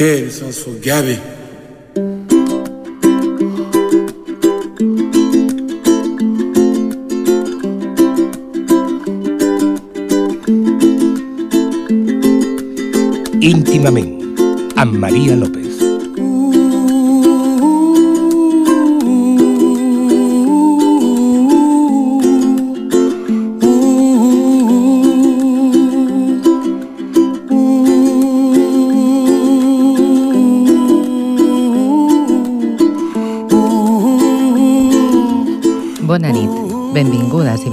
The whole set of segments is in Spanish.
K, this one's for Gabby. íntimament amb Maria López.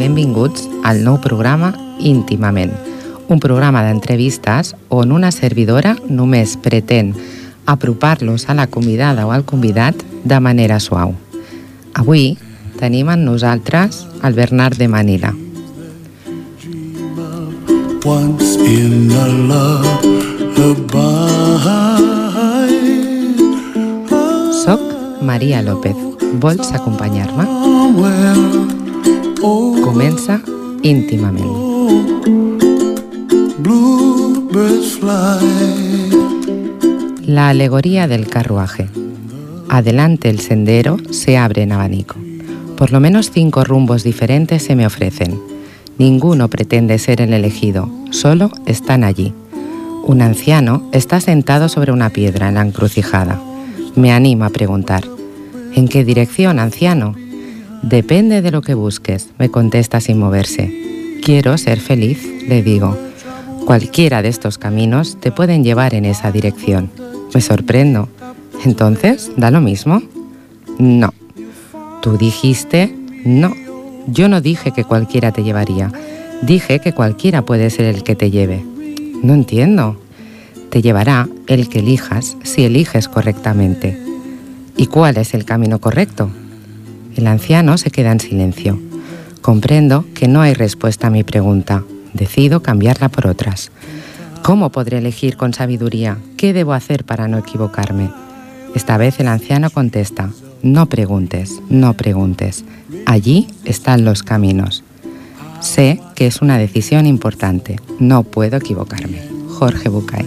Benvinguts al nou programa Íntimament, un programa d'entrevistes on una servidora només pretén apropar-los a la convidada o al convidat de manera suau. Avui tenim amb nosaltres el Bernard de Manila. Once in a lullaby. Soc Maria López. Vols acompanyar-me? Comença íntimament. La alegoría del carruaje. Adelante el sendero se abre en abanico. Por lo menos cinco rumbos diferentes se me ofrecen. Ninguno pretende ser el elegido, solo están allí. Un anciano está sentado sobre una piedra en la encrucijada. Me animo a preguntar, ¿en qué dirección, anciano? Depende de lo que busques, me contesta sin moverse. Quiero ser feliz, le digo. Cualquiera de estos caminos te pueden llevar en esa dirección. Me sorprendo. Entonces, ¿da lo mismo? No. Tú dijiste no. Yo no dije que cualquiera te llevaría. Dije que cualquiera puede ser el que te lleve. No entiendo. Te llevará el que elijas si eliges correctamente. ¿Y cuál es el camino correcto? El anciano se queda en silencio. Comprendo que no hay respuesta a mi pregunta. Decido cambiarla por otras. ¿Cómo podré elegir con sabiduría? ¿Qué debo hacer para no equivocarme? Esta vez el anciano contesta, no preguntes, no preguntes. Allí están los caminos. Sé que es una decisión importante. No puedo equivocarme. Jorge Bucay.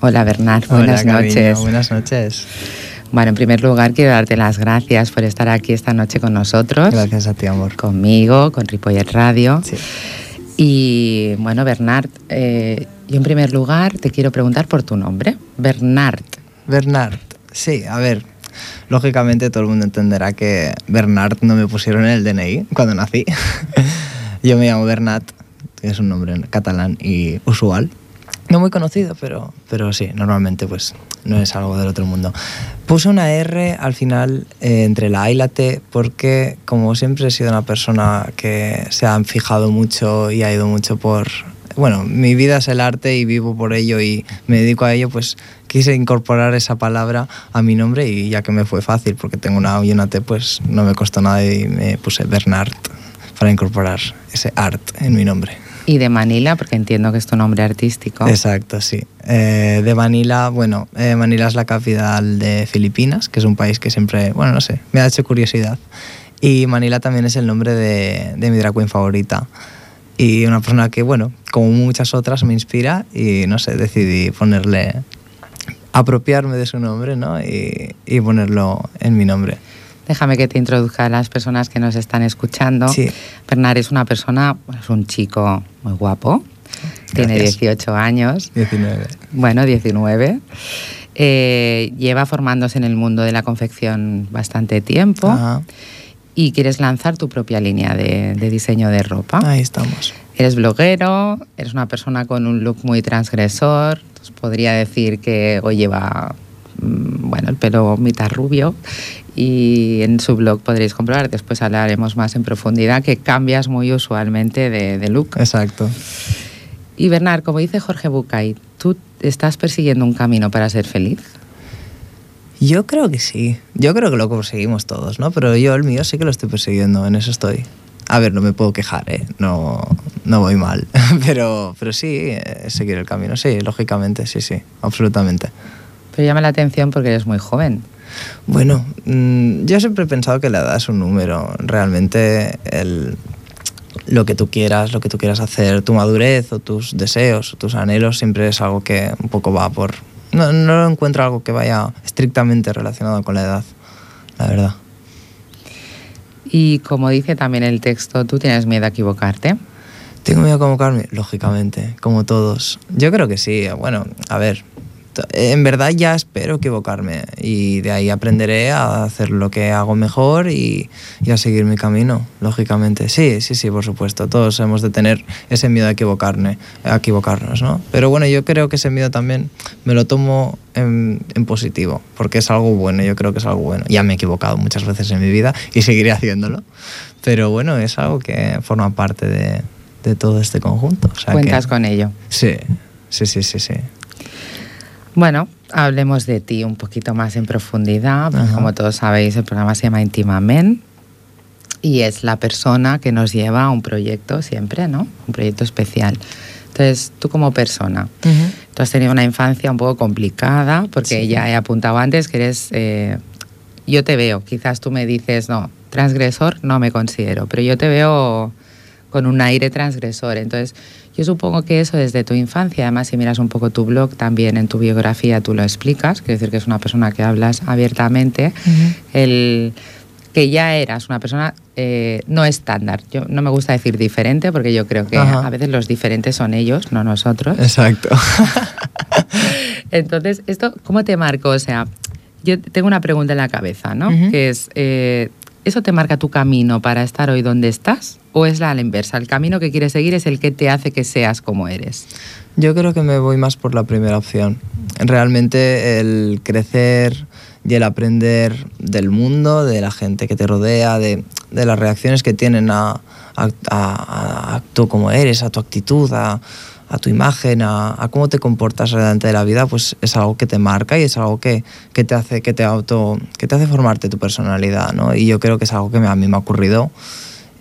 Hola Bernard, buenas Hola, cariño, noches. Buenas noches. Bueno, en primer lugar quiero darte las gracias por estar aquí esta noche con nosotros. Gracias a ti, amor. Conmigo, con Ripollet Radio. Sí. Y bueno, Bernard, eh, yo en primer lugar te quiero preguntar por tu nombre. Bernard. Bernard. Sí, a ver. Lógicamente todo el mundo entenderá que Bernard no me pusieron en el DNI cuando nací. Yo me llamo Bernat, que es un nombre catalán y usual. No muy conocido, pero, pero sí, normalmente pues no es algo del otro mundo. Puse una R al final eh, entre la A y la T porque como siempre he sido una persona que se han fijado mucho y ha ido mucho por... Bueno, mi vida es el arte y vivo por ello y me dedico a ello, pues quise incorporar esa palabra a mi nombre y ya que me fue fácil porque tengo una A y una T, pues no me costó nada y me puse Bernard para incorporar ese art en mi nombre. Y de Manila, porque entiendo que es tu nombre artístico. Exacto, sí. Eh, de Manila, bueno, eh, Manila es la capital de Filipinas, que es un país que siempre, bueno, no sé, me ha hecho curiosidad. Y Manila también es el nombre de, de mi drag queen favorita. Y una persona que, bueno, como muchas otras, me inspira y, no sé, decidí ponerle, apropiarme de su nombre, ¿no? Y, y ponerlo en mi nombre. Déjame que te introduzca a las personas que nos están escuchando. Sí. Bernard es una persona, es un chico muy guapo. Tiene Gracias. 18 años. 19. Bueno, 19. Eh, lleva formándose en el mundo de la confección bastante tiempo Ajá. y quieres lanzar tu propia línea de, de diseño de ropa. Ahí estamos. Eres bloguero, eres una persona con un look muy transgresor. Podría decir que hoy lleva bueno, el pelo mitad rubio y en su blog podréis comprobar, después hablaremos más en profundidad, que cambias muy usualmente de, de look. Exacto. Y Bernard, como dice Jorge Bucay, ¿tú estás persiguiendo un camino para ser feliz? Yo creo que sí. Yo creo que lo conseguimos todos, ¿no? Pero yo el mío sí que lo estoy persiguiendo, en eso estoy. A ver, no me puedo quejar, ¿eh? No, no voy mal. pero, pero sí, eh, seguir el camino, sí, lógicamente, sí, sí, absolutamente. Pero llama la atención porque eres muy joven. Bueno, mm, yo siempre he pensado que la edad es un número. Realmente el, lo que tú quieras, lo que tú quieras hacer, tu madurez o tus deseos o tus anhelos siempre es algo que un poco va por No, no encuentro algo que vaya estrictamente relacionado con la edad, la verdad. Y como dice también el texto, ¿tú tienes miedo a equivocarte? ¿Tengo miedo a equivocarme? Lógicamente, como todos. Yo creo que sí. Bueno, a ver, en verdad ya espero equivocarme y de ahí aprenderé a hacer lo que hago mejor y, y, a seguir mi camino, lógicamente. Sí, sí, sí, por supuesto. Todos hemos de tener ese miedo a, equivocarme, a equivocarnos, ¿no? Pero bueno, yo creo que ese miedo también me lo tomo en, en, positivo, porque es algo bueno, yo creo que es algo bueno. Ya me he equivocado muchas veces en mi vida y seguiré haciéndolo. Pero bueno, es algo que forma parte de, de todo este conjunto. O sea Cuentas que, con ello. Sí, sí, sí, sí, sí. Bueno, hablemos de ti un poquito más en profundidad. Pues como todos sabéis, el programa se llama Íntimamente y es la persona que nos lleva a un proyecto siempre, ¿no? Un proyecto especial. Entonces, tú como persona, uh -huh. tú has tenido una infancia un poco complicada, porque sí. ya he apuntado antes que eres... Eh, yo te veo, quizás tú me dices, no, transgresor no me considero, pero yo te veo con un aire transgresor. Entonces, yo supongo que eso desde tu infancia, además si miras un poco tu blog, también en tu biografía tú lo explicas, quiere decir que es una persona que hablas abiertamente, uh -huh. el que ya eras una persona eh, no estándar. Yo no me gusta decir diferente porque yo creo que Ajá. a veces los diferentes son ellos, no nosotros. Exacto. Entonces, ¿esto cómo te marcó? O sea, yo tengo una pregunta en la cabeza, ¿no? Uh -huh. Que es, eh, ¿eso te marca tu camino para estar hoy donde estás? ¿O es la, inversa? ¿El camino que quieres seguir es el que te hace que seas como eres? Yo creo que me voy más por la primera opción. Realmente el crecer y el aprender del mundo, de la gente que te rodea, de, las reacciones que tienen a, a, a, a, tú como eres, a tu actitud, a, a tu imagen, a, cómo te comportas delante de la vida, pues es algo que te marca y es algo que, que, te hace que te auto que te hace formarte tu personalidad, ¿no? Y yo creo que es algo que a mí me ha ocurrido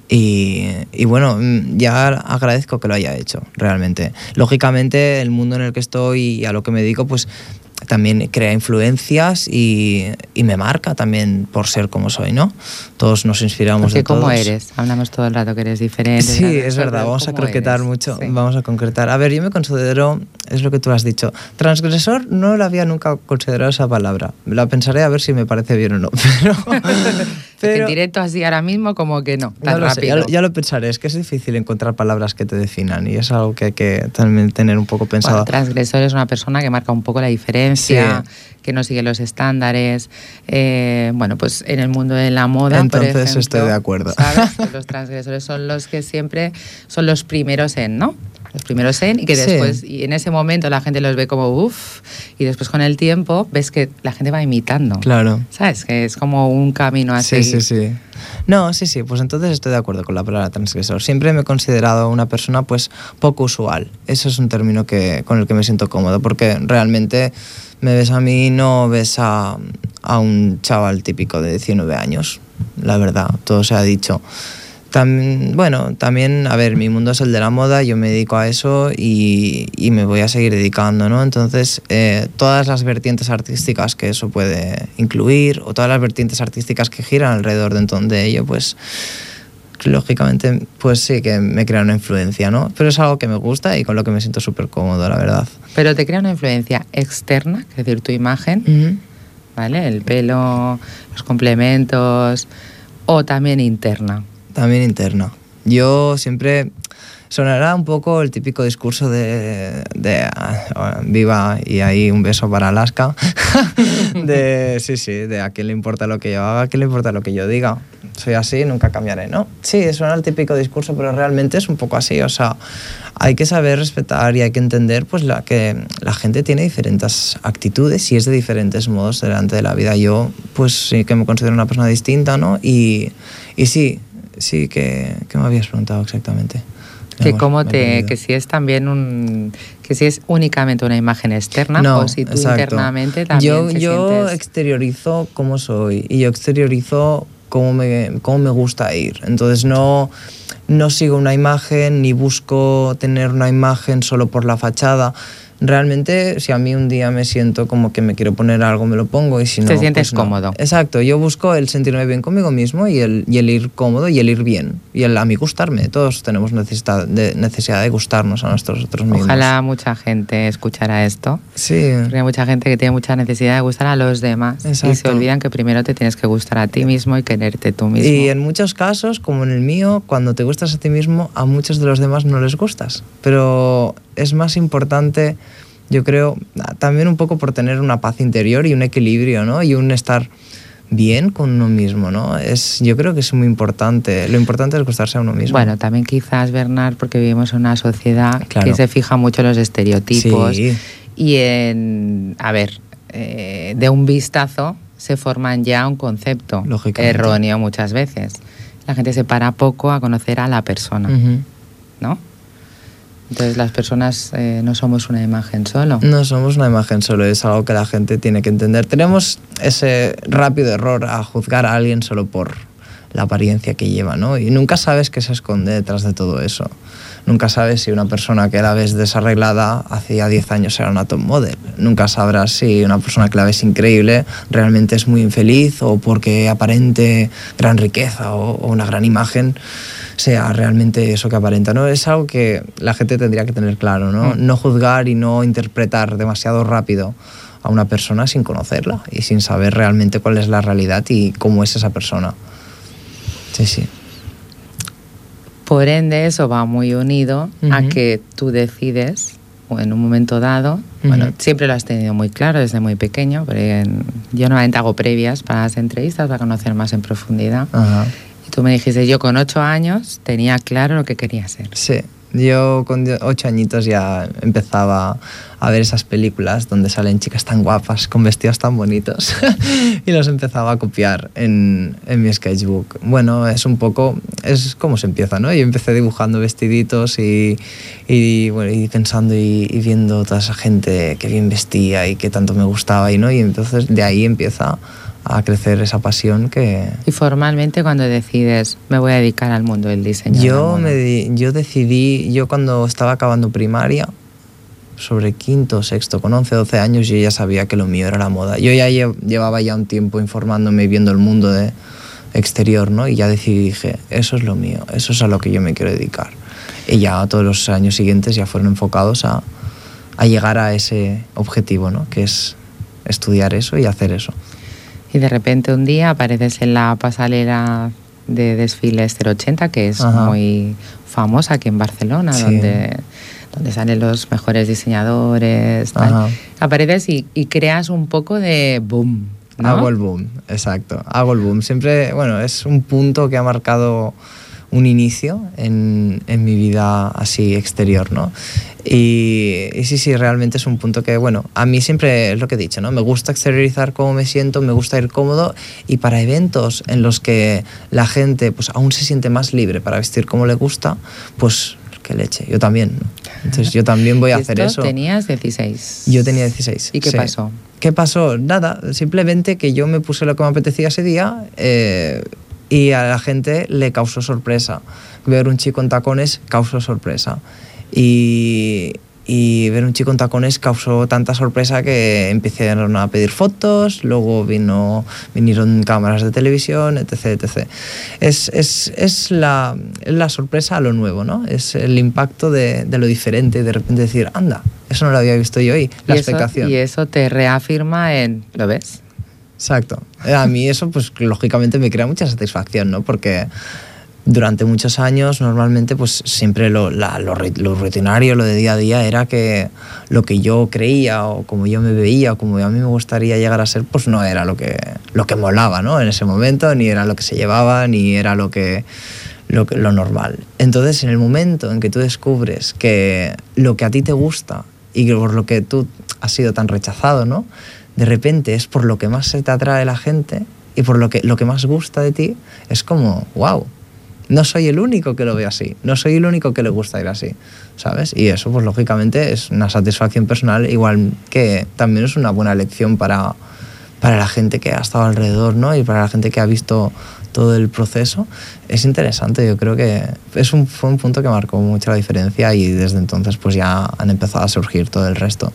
y, y, bueno, ya agradezco que lo haya hecho, realmente. Lógicamente, el mundo en el que estoy y a lo que me dedico, pues también crea influencias y, y, me marca también por ser como soy, ¿no? Todos nos inspiramos Porque de todos. ¿cómo eres? Hablamos todo el rato que eres diferente. Sí, es verdad, vamos a croquetar eres? mucho, sí. vamos a concretar. A ver, yo me considero, es lo que tú has dicho, transgresor no lo había nunca considerado esa palabra. La pensaré a ver si me parece bien o no, pero... pero en directo así ahora mismo como que no, tan no rápido. Sé, ya, lo, ya, lo, pensaré, es que es difícil encontrar palabras que te definan y es algo que hay que también tener un poco pensado. Bueno, transgresor es una persona que marca un poco la diferencia Sí. que no sigue los estándares. Eh, bueno, pues en el mundo de la moda. Entonces por ejemplo, estoy de acuerdo. ¿sabes? los transgresores son los que siempre son los primeros en, ¿no? Los primeros en y que después, sí. y en ese momento la gente los ve como uff, y después con el tiempo ves que la gente va imitando. Claro. ¿Sabes? Que es como un camino así. Sí, sí, sí. No, sí, sí, pues entonces estoy de acuerdo con la palabra transgresor. Siempre me he considerado una persona pues poco usual. Eso es un término que, con el que me siento cómodo, porque realmente me ves a mí no ves a, a un chaval típico de 19 años, la verdad, todo se ha dicho. Bueno, también, a ver, mi mundo es el de la moda, yo me dedico a eso y, y me voy a seguir dedicando, ¿no? Entonces, eh, todas las vertientes artísticas que eso puede incluir, o todas las vertientes artísticas que giran alrededor de, de ello, pues lógicamente, pues sí que me crea una influencia, ¿no? Pero es algo que me gusta y con lo que me siento súper cómodo, la verdad. Pero te crea una influencia externa, es decir, tu imagen, uh -huh. ¿vale? El pelo, los complementos, o también interna. También interna. Yo siempre sonará un poco el típico discurso de, de uh, viva y ahí un beso para Alaska. De sí sí de a quién le importa lo que yo haga a quién le importa lo que yo diga. Soy así nunca cambiaré no sí suena el típico discurso pero realmente es un poco así. O sea hay que saber respetar y hay que entender pues la que la gente tiene diferentes actitudes y es de diferentes modos delante de la vida. Yo pues sí que me considero una persona distinta no y, y sí sí que, que me habías preguntado exactamente. Que cómo te que si es también un que si es únicamente una imagen externa no, o si tú exacto. internamente también yo te yo sientes... exteriorizo cómo soy y yo exteriorizo cómo me cómo me gusta ir. Entonces no no sigo una imagen ni busco tener una imagen solo por la fachada realmente si a mí un día me siento como que me quiero poner algo, me lo pongo y si no... Te sientes pues no. cómodo. Exacto, yo busco el sentirme bien conmigo mismo y el, y el ir cómodo y el ir bien. Y el a mí gustarme. Todos tenemos necesidad de, necesidad de gustarnos a nosotros otros mismos. Ojalá mucha gente escuchara esto. Sí. Porque hay mucha gente que tiene mucha necesidad de gustar a los demás y se Exacto. olvidan que primero te tienes que gustar a ti mismo y quererte tú mismo. Y en muchos casos, como en el mío, cuando te gustas a ti mismo, a muchos de los demás no les gustas. Pero es más importante, yo creo, también un poco por tener una paz interior y un equilibrio, ¿no? Y un estar bien con uno mismo, ¿no? Es, yo creo que es muy importante. Lo importante es gustarse a uno mismo. Bueno, también quizás, Bernard, porque vivimos en una sociedad Claro. que se fija mucho en los estereotipos Sí. y en, a ver, eh, de un vistazo se forman ya un concepto erróneo muchas veces. La gente se para poco a conocer a la persona. ¿no? Entonces las personas eh, no somos una imagen solo. No somos una imagen solo, es algo que la gente tiene que entender. Tenemos ese rápido error a juzgar a alguien solo por la apariencia que lleva, ¿no? Y nunca sabes qué se esconde detrás de todo eso. Nunca sabes si una persona que la ves desarreglada hacía 10 años era una top model. Nunca sabrás si una persona que la ves increíble realmente es muy infeliz o porque aparente gran riqueza o, o una gran imagen sea realmente eso que aparenta. ¿no? Es algo que la gente tendría que tener claro, ¿no? Mm. No juzgar y no interpretar demasiado rápido a una persona sin conocerla y sin saber realmente cuál es la realidad y cómo es esa persona. Sí, sí. Por ende, eso va muy unido a Ujú. que tú decides, o en un momento dado, bueno, Ujú. siempre lo has tenido muy claro desde muy pequeño, porque yo normalmente hago previas para las entrevistas para conocer más en profundidad. Ajá. Y tú me dijiste, yo con ocho años tenía claro lo que quería ser. Sí, yo con ocho añitos ya empezaba a ver esas películas donde salen chicas tan guapas con vestidos tan bonitos y los empezaba a copiar en, en mi sketchbook. Bueno, es un poco, es como se empieza, ¿no? Yo empecé dibujando vestiditos y, y, bueno, y pensando y, y viendo toda esa gente que bien vestía y que tanto me gustaba y, ¿no? y entonces de ahí empieza a crecer esa pasión que, Y formalmente cuando decides, me voy a dedicar al mundo del diseño. yo, me di- yo decidí, yo cuando estaba acabando primaria, sobre quinto, sexto, con 11, 12 años, yo ya sabía que lo mío era la moda. Yo ya lle- llevaba ya un tiempo informándome y viendo el mundo de exterior, ¿no? Y ya decidí, dije, eso es lo mío, eso es a lo que yo me quiero dedicar. Y ya todos los años siguientes ya fueron enfocados a, a llegar a ese objetivo, ¿no? Que es estudiar eso y hacer eso. Y de repente un día apareces en la pasarela de desfiles 080, que es Ajá. muy famosa aquí en Barcelona, Sí. donde, donde salen los mejores diseñadores. tal. Apareces y, y creas un poco de boom. ¿no? Hago el boom, exacto. Hago el boom. Siempre, bueno, es un punto que ha marcado un inicio en, en mi vida así exterior, ¿no? Y, y sí, sí, realmente es un punto que, bueno, a mí siempre es lo que he dicho, ¿no? Me gusta exteriorizar cómo me siento, me gusta ir cómodo y para eventos en los que la gente pues aún se siente más libre para vestir como le gusta, pues qué leche, yo también, ¿no? Entonces yo también voy a hacer eso. Tenías 16. Yo tenía 16. ¿Y qué sí. pasó? ¿Qué pasó? Nada, simplemente que yo me puse lo que me apetecía ese día eh, y a la gente le causó sorpresa. Ver un chico en tacones causó sorpresa. Y, y ver un chico en tacones causó tanta sorpresa que empezaron a pedir fotos, luego vino, vinieron cámaras de televisión, etc. etc. Es, es, es la, es la sorpresa a lo nuevo, ¿no? Es el impacto de, de lo diferente, de repente decir, anda, eso no lo había visto yo hoy, la y eso, expectación. y eso te reafirma en, ¿lo ves? Exacto. Eh, A mí eso, pues lógicamente me crea mucha satisfacción, ¿no? Porque durante muchos años, normalmente, pues siempre lo, la- lo, lo rutinario, lo de día a día, era que lo que yo creía o como yo me veía o como a mí me gustaría llegar a ser, pues no era lo que, lo que molaba, ¿no? En ese momento, ni era lo que se llevaba, ni era lo que, lo, lo normal. Entonces, en el momento en que tú descubres que lo que a ti te gusta y por lo que tú has sido tan rechazado, ¿no? De repente es por lo que más se te atrae la gente y por lo que, lo que más gusta de ti, es como, wow, no soy el único que lo ve así, no soy el único que le gusta ir así, ¿sabes? Y eso, pues lógicamente, es una satisfacción personal, igual que también es una buena lección para, para la gente que ha estado alrededor, ¿no? Y para la gente que ha visto todo el proceso, es interesante. Yo creo que es un, fue un punto que marcó mucho la diferencia y desde entonces pues ya han empezado a surgir todo el resto.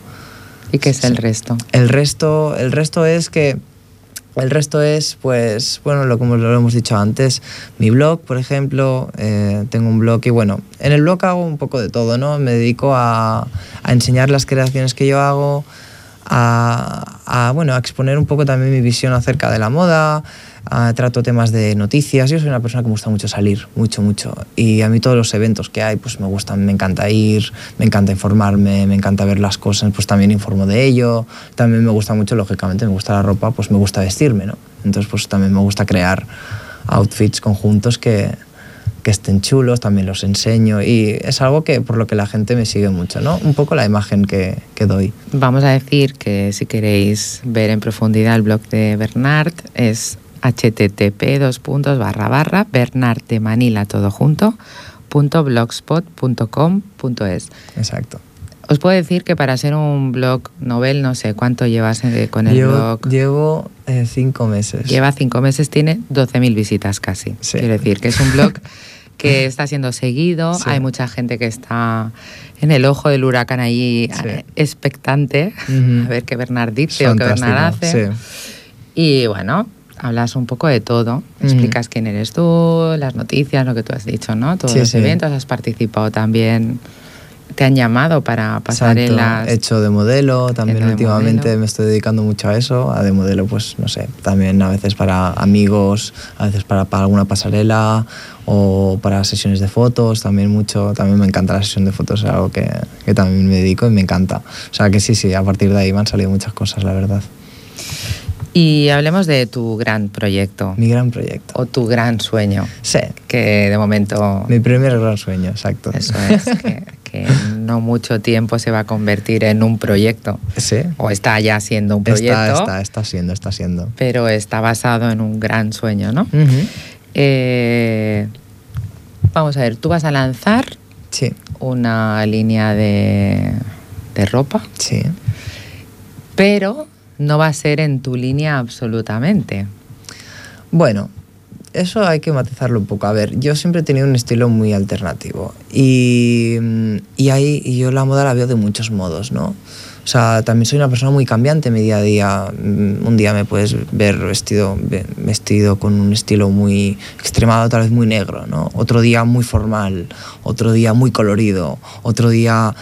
¿Y qué es el resto? El resto, el resto es que el resto es, pues, bueno, lo como lo hemos dicho antes, mi blog, por ejemplo, eh, tengo un blog y bueno, en el blog hago un poco de todo, ¿no? Me dedico a, a enseñar las creaciones que yo hago, a, a, bueno, a exponer un poco también mi visión acerca de la moda, a, trato temas de noticias. Yo soy una persona que me gusta mucho salir, mucho, mucho. Y a mí todos los eventos que hay, pues me gustan, me encanta ir, me encanta informarme, me encanta ver las cosas, pues también informo de ello. También me gusta mucho, lógicamente, me gusta la ropa, pues me gusta vestirme, ¿no? Entonces, pues también me gusta crear outfits conjuntos que, que estén chulos, también los enseño y es algo que por lo que la gente me sigue mucho, ¿no? Un poco la imagen que, que doy. Vamos a decir que si queréis ver en profundidad el blog de Bernard es http dos puntos barra barra Bernard de Manila todo junto punto blogspot.com punto es. Exacto. Os puedo decir que para ser un blog novel, no sé cuánto llevas con el llevo, blog. Llevo eh, cinco meses. Lleva cinco meses, tiene 12.000 visitas casi. Sí. Quiero decir que es un blog que está siendo seguido, Sí. hay mucha gente que está en el ojo del huracán allí Sí. eh, expectante a ver qué Bernard dice o qué Bernard hace. Y bueno, hablas un poco de todo, explicas quién eres tú, las noticias, lo que tú has dicho, ¿no? Todos Sí, los sí. eventos, has participado también, te han llamado para pasar en Exacto. las... He hecho de modelo, también de últimamente modelo. me estoy dedicando mucho a eso, a de modelo, pues no sé, también a veces para amigos, a veces para, para alguna pasarela o para sesiones de fotos, también mucho, también me encanta la sesión de fotos, es algo que, que también me dedico y me encanta. O sea que sí, sí, a partir de ahí me han salido muchas cosas, la verdad. Y hablemos de tu gran proyecto Mi gran proyecto. o tu gran sueño, Sí, que de momento mi primer gran sueño, exacto. eso es, que, que no mucho tiempo se va a convertir en un proyecto, Sí, o está ya siendo un proyecto, está, está, está siendo, está siendo. pero está basado en un gran sueño, ¿no? Eh, vamos a ver, tú vas a lanzar Sí, una línea de, de ropa, sí. pero no va a ser en tu línea absolutamente. Bueno, eso hay que matizarlo un poco. A ver, yo siempre he tenido un estilo muy alternativo y, mm, y ahí yo la moda la veo de muchos modos, ¿no? O sea, también soy una persona muy cambiante en mi día a día. Mm, Un día me puedes ver vestido, ve- vestido con un estilo muy extremado, tal vez muy negro, ¿no? Otro día muy formal, otro día muy colorido, otro día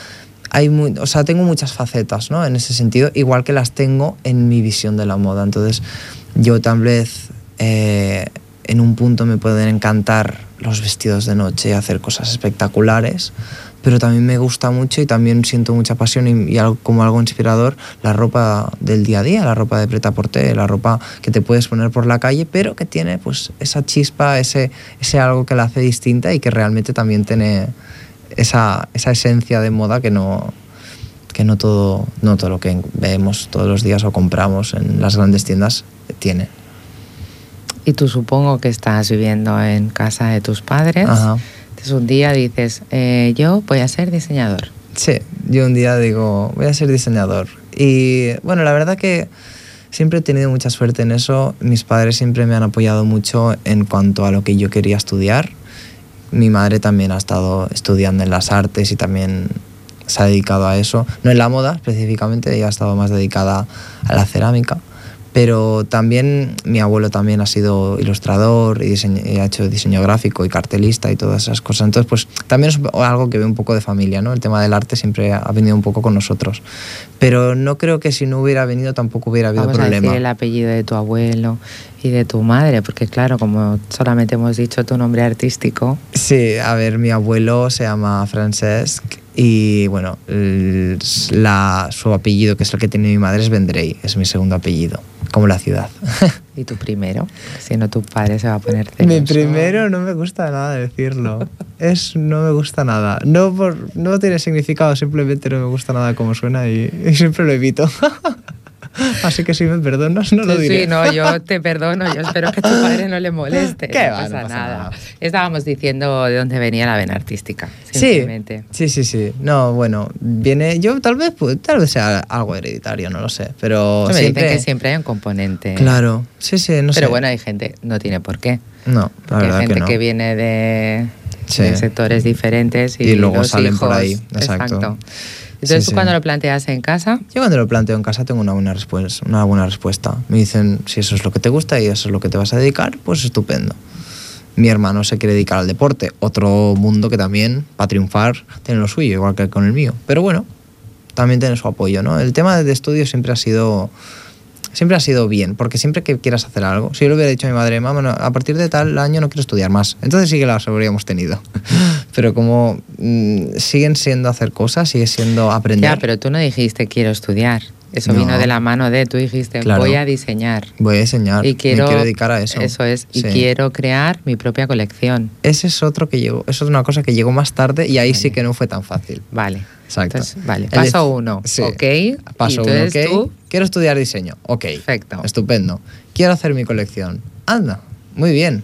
hay muy, o sea, tengo muchas facetas, ¿no? En ese sentido, igual que las tengo en mi visión de la moda. Entonces, yo tal vez eh, en un punto me pueden encantar los vestidos de noche y hacer cosas espectaculares, pero también me gusta mucho y también siento mucha pasión y, y algo, como algo inspirador la ropa del día a día, la ropa de preta porter, la ropa que te puedes poner por la calle, pero que tiene pues esa chispa, ese, ese algo que la hace distinta y que realmente también tiene esa, esa esencia de moda que no, que no todo, no todo lo que vemos todos los días o compramos en las grandes tiendas tiene. Y tú supongo que estás viviendo en casa de tus padres. Ajá. Entonces un día dices, eh, yo voy a ser diseñador. Sí, yo un día digo, voy a ser diseñador. Y bueno, la verdad que siempre he tenido mucha suerte en eso. Mis padres siempre me han apoyado mucho en cuanto a lo que yo quería estudiar. Mi madre también ha estado estudiando en las artes y también se ha dedicado a eso. No en la moda específicamente, ella ha estado más dedicada a la cerámica. Pero también mi abuelo también ha sido ilustrador y, diseño- y ha hecho diseño gráfico y cartelista y todas esas cosas. Entonces, pues también es algo que ve un poco de familia, ¿no? El tema del arte siempre ha venido un poco con nosotros. Pero no creo que si no hubiera venido tampoco hubiera habido Vamos a problema. decir el apellido de tu abuelo y de tu madre, porque claro, como solamente hemos dicho tu nombre artístico, Sí, a ver, mi abuelo se llama Francesc y bueno, el- la, su apellido, que es el que tiene mi madre, es Vendrell, es mi segundo apellido, como la ciudad. y tu primero, si no tu padre se va a poner Mi celoso. primero no me gusta nada decirlo. Es no me gusta nada. No por no tiene significado, simplemente no me gusta nada como suena y, y siempre lo evito. Así que si me perdonas, no lo Sí, diré. sí, no, yo te perdono, yo espero que a tu padre no le moleste. ¿Qué no va? No pasa pasa nada. nada. Estábamos diciendo de dónde venía la vena artística, Sí, simplemente. sí, sí, sí. No, bueno, viene. Yo tal vez, pues, tal vez sea algo hereditario, no lo sé. Pero Me siempre. dicen que siempre hay un componente. Claro, sí, sí, no sé. Pero bueno, hay gente, no tiene por qué. no, la verdad hay gente que que, no. viene de, Sí. de sectores diferentes y, Y luego los salen por hijos- ahí, exacto. Entonces, Sí, tú sí. cuando lo planteas en casa, Yo cuando lo planteo en casa tengo una buena, respuesta, una buena respuesta. Me dicen, si eso es lo que te gusta y eso es lo que te vas a dedicar, pues estupendo. Mi hermano se quiere dedicar al deporte, otro mundo que también, para triunfar, tiene lo suyo, igual que con el mío. Pero bueno, también tiene su apoyo, ¿no? El tema de estudio siempre ha sido siempre ha sido bien, porque siempre que quieras hacer algo, si yo le hubiera dicho a mi madre, mamá, a partir de tal año no quiero estudiar más, entonces sí que las habríamos tenido. Pero como mm, siguen siendo hacer cosas, sigue siendo aprender. ya, pero tú no dijiste quiero estudiar. Eso No. vino de la mano de, tú dijiste Claro. voy a diseñar. Voy a diseñar, Y quiero, me quiero dedicar a eso. Eso es, y quiero crear mi propia colección. Ese es otro que llegó, eso es una cosa que llegó más tarde y ahí sí que no fue tan fácil. Vale. Exacto. Entonces, vale. Paso uno. Sí. Ok. Paso y uno, ok. tú, Quiero estudiar diseño. Ok. Perfecto. Estupendo. Quiero hacer mi colección. Anda, muy bien.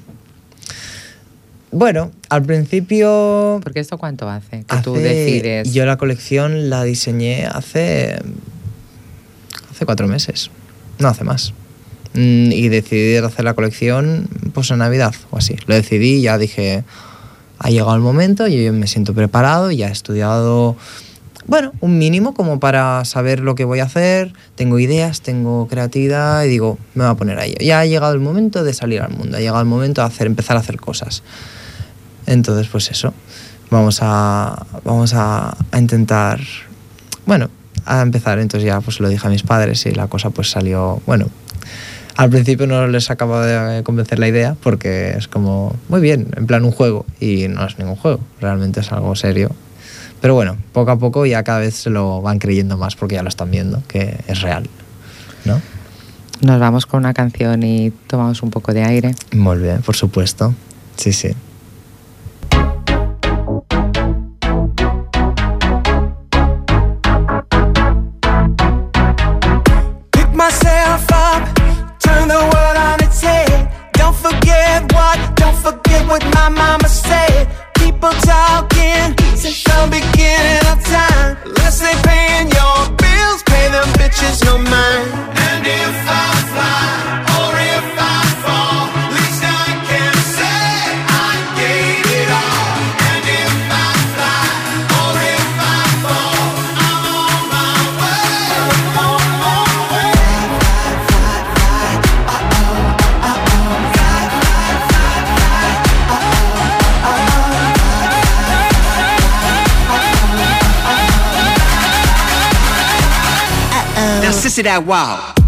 Bueno, al principio... porque esto cuánto hace que tú decides. Yo la colección la diseñé hace... Hace cuatro meses. No hace más. Mm, Y decidí hacer la colección pues en Navidad o así. Lo decidí ya dije, ha llegado el momento, yo me siento preparado, ya he estudiado, bueno, un mínimo como para saber lo que voy a hacer, tengo ideas, tengo creatividad y digo, me voy a poner a ello. Ya ha llegado el momento de salir al mundo, ha llegado el momento de hacer, empezar a hacer cosas. Entonces, pues eso, vamos a, vamos a intentar, bueno, a empezar. Entonces ya pues lo dije a mis padres y la cosa pues salió, bueno, al principio no les acaba de convencer la idea porque es como, muy bien, en plan un juego y no es ningún juego, realmente es algo serio. Pero bueno, poco a poco ya cada vez se lo van creyendo más porque ya lo están viendo, que es real, ¿no? Nos vamos con una canción y tomamos un poco de aire. Muy bien, por supuesto. Sí, sí. Now, sissy that wow.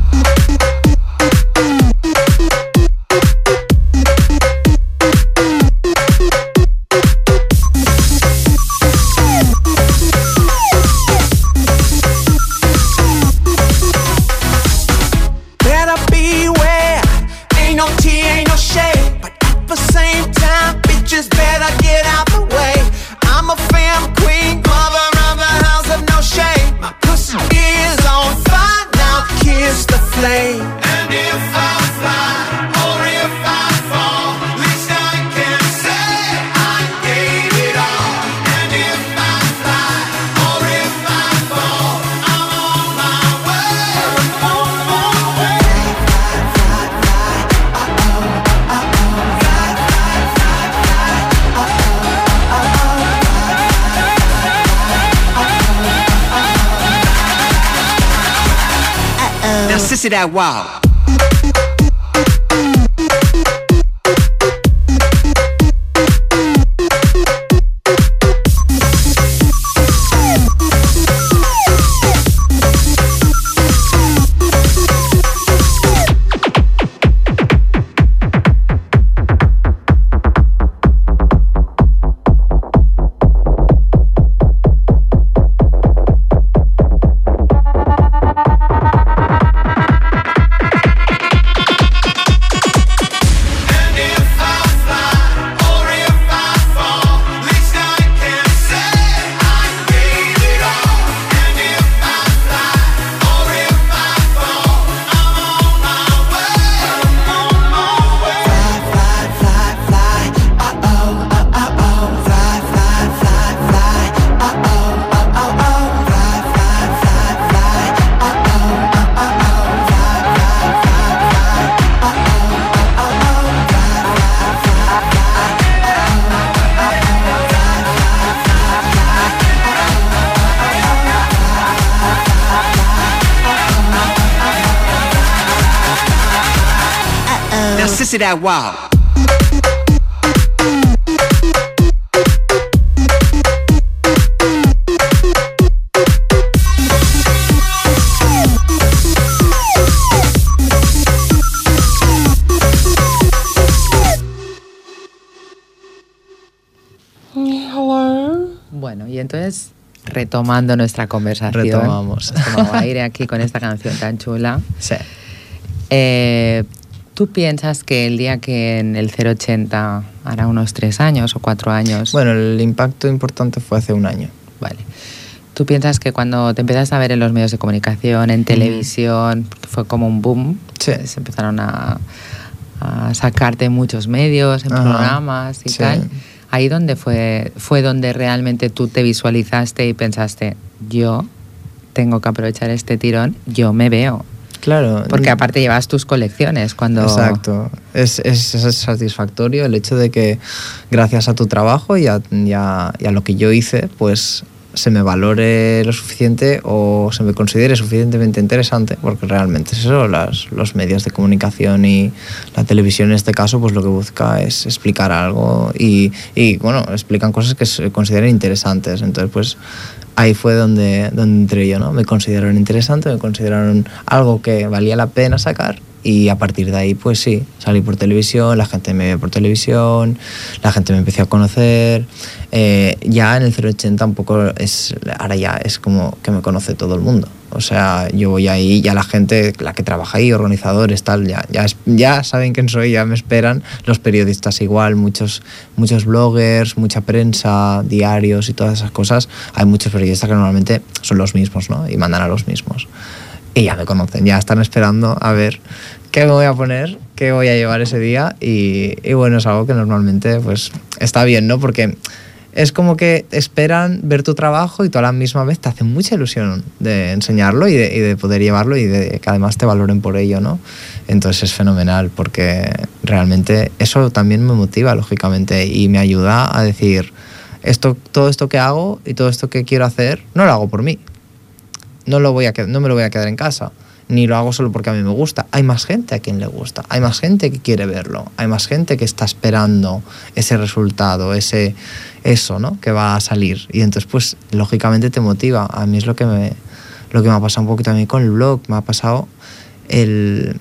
Now, sissy that wow. Sissy that wow. Bueno, y entonces, retomando nuestra conversación. Retomamos. Tomado aire aquí con esta canción tan chula. Sí. Eh, ¿Tú piensas que el día que en el 080 hará unos tres años o cuatro años? Bueno, el impacto importante fue hace un año. Vale. ¿Tú piensas que cuando te empiezas a ver en los medios de comunicación, en televisión, porque fue como un boom, Sí. se empezaron a, a muchos medios, en Ajá. programas y Sí. tal? Ahí donde fue, fue donde realmente tú te visualizaste y pensaste, yo tengo que aprovechar este tirón, yo me veo. Claro. Porque aparte llevas tus colecciones cuando... Exacto. Es, es, es satisfactorio el hecho de que gracias a tu trabajo y a, y a- y a lo que yo hice, pues se me valore lo suficiente o se me considere suficientemente interesante, porque realmente es eso, las, los medios de comunicación y la televisión en este caso, pues lo que busca es explicar algo y, y, bueno, explican cosas que se consideren interesantes. Entonces, pues ahí fue donde, donde entré yo, ¿no? Me consideraron interesante, me consideraron algo que valía la pena sacar y a partir de ahí, pues sí, salí por televisión, la gente me ve por televisión, la gente me empezó a conocer. Eh, ya en el 080 un poco es, ahora ya es como que me conoce todo el mundo. O sea, yo voy ahí, ya la gente, la que trabaja ahí, organizadores, tal, ya, ya, ya saben quién soy, ya me esperan. Los periodistas igual, muchos, muchos bloggers, mucha prensa, diarios y todas esas cosas. Hay muchos periodistas que normalmente son los mismos, ¿no? Y mandan a los mismos. Y ya me conocen, ya están esperando a ver qué me voy a poner, qué voy a llevar ese día. Y, bueno, es algo que normalmente pues está bien, ¿no? Porque es como que esperan ver tu trabajo y tú a la misma vez te hace mucha ilusión de enseñarlo y de, y de poder llevarlo y de que además te valoren por ello, ¿no? Entonces es fenomenal porque realmente eso también me motiva, lógicamente, y me ayuda a decir, esto, todo esto que hago y todo esto que quiero hacer, no lo hago por mí, no, lo voy a, no me lo voy a quedar en casa, ni lo hago solo porque a mí me gusta. Hay más gente a quien le gusta, hay más gente que quiere verlo, hay más gente que está esperando ese resultado, ese eso, ¿no? Que va a salir. Y entonces, pues, lógicamente te motiva. A mí es lo que me, lo que me ha pasado un poquito a mí con el blog. Me ha pasado el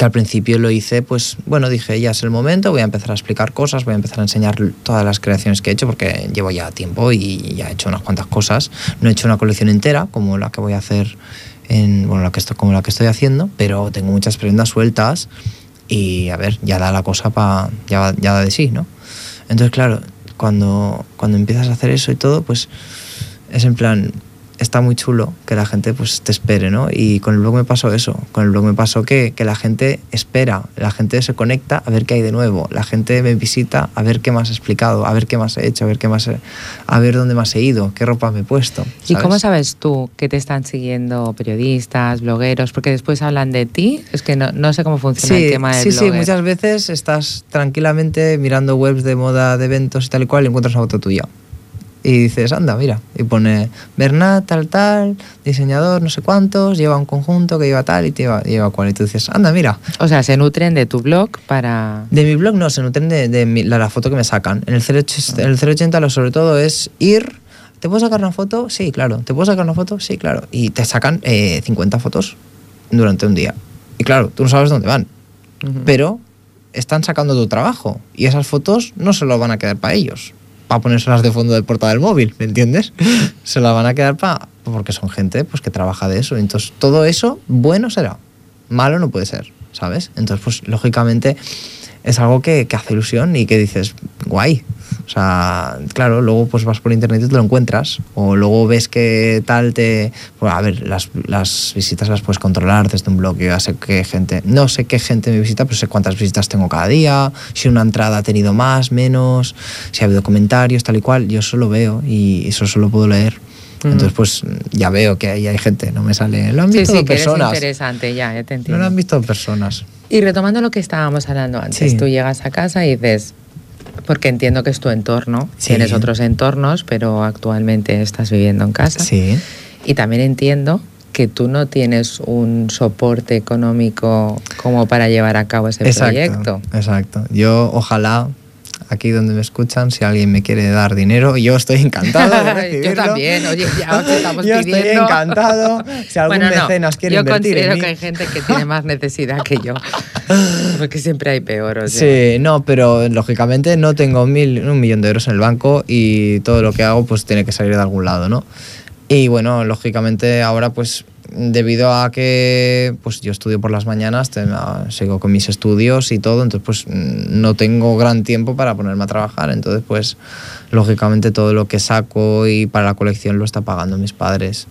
que al principio lo hice, pues bueno, dije, ya es el momento, voy a empezar a explicar cosas, voy a empezar a enseñar todas las creaciones que he hecho, porque llevo ya tiempo y ya he hecho unas cuantas cosas. No he hecho una colección entera, como la que voy a hacer, en, bueno, la que estoy, como la que estoy haciendo, pero tengo muchas prendas sueltas y a ver, ya da la cosa para, ya, ya da de sí, ¿no? Entonces, claro, cuando, cuando empiezas a hacer eso y todo, pues es en plan, está muy chulo que la gente pues te espere, ¿no? Y con el blog me pasó eso, con el blog me pasó que, que la gente espera, la gente se conecta a ver qué hay de nuevo, la gente me visita a ver qué más he explicado, a ver qué más he hecho, a ver qué más he- a ver dónde más he ido, qué ropa me he puesto. ¿Y cómo ¿sabes? tú que te están siguiendo periodistas, blogueros? Porque después hablan de ti. Es que no, no sé cómo funciona Sí, el tema del sí, sí, blogger. muchas veces estás tranquilamente mirando webs de moda, de eventos y tal y cual y encuentras una foto tuya. Y dices, anda, mira. Y pone Bernat, tal, tal, diseñador, no sé cuántos, lleva un conjunto que lleva tal y te lleva, lleva cual. Y tú dices, anda, mira. O sea, se nutren de tu blog para... De mi blog no, se nutren de, de mi- la, la foto que me sacan. En el 080, en el 080 lo sobre todo es ir. ¿Te puedo sacar una foto? Sí, claro. ¿Te puedo sacar una foto? Sí, claro. Y te sacan eh, 50 fotos durante un día. Y claro, tú no sabes dónde van. Ujú. Pero están sacando tu trabajo. Y esas fotos no se lo van a quedar para ellos. Para ponérselas de fondo de portada del móvil, ¿me entiendes? se la van a quedar para. Porque son gente pues, que trabaja de eso. Entonces, todo eso, bueno será. Malo no puede ser, ¿sabes? Entonces, pues, lógicamente, es algo que, que hace ilusión y que dices, guay. O sea, claro, luego pues vas por internet y te lo encuentras. O luego ves que tal te. Bueno, a ver, las, las visitas las puedes controlar desde un blog. Yo ya sé qué gente. No sé qué gente me visita, pero sé cuántas visitas tengo cada día. Si una entrada ha tenido más, menos. Si ha habido comentarios, tal y cual. Yo eso lo veo y eso solo puedo leer. Entonces, pues ya veo que ahí hay gente. No me sale. Lo han visto sí, dos que eres personas. interesante, ya, ya te No lo han visto personas. Y retomando lo que estábamos hablando antes, Sí. tú llegas a casa y dices, porque entiendo que es tu entorno, Sí. tienes otros entornos, pero actualmente estás viviendo en casa. Sí. Y también entiendo que tú no tienes un soporte económico como para llevar a cabo ese proyecto. Exacto. Yo ojalá aquí donde me escuchan, si alguien me quiere dar dinero, yo estoy encantado de recibirlo. yo también, oye, ya os estamos yo pidiendo. estoy encantado. Si algún Bueno, no, mecenas quiere yo invertir en considero mí. que hay gente que tiene más necesidad que yo. Porque siempre hay peor. o sea. Sí, no, pero lógicamente no tengo mil, un millón de euros en el banco y todo lo que hago pues tiene que salir de algún lado, ¿no? Y bueno, lógicamente ahora pues debido a que pues yo estudio por las mañanas, te- ah, sigo con mis estudios y todo, entonces pues mm, no tengo gran tiempo para ponerme a trabajar, entonces pues lógicamente todo lo que saco y para la colección lo está pagando mis padres.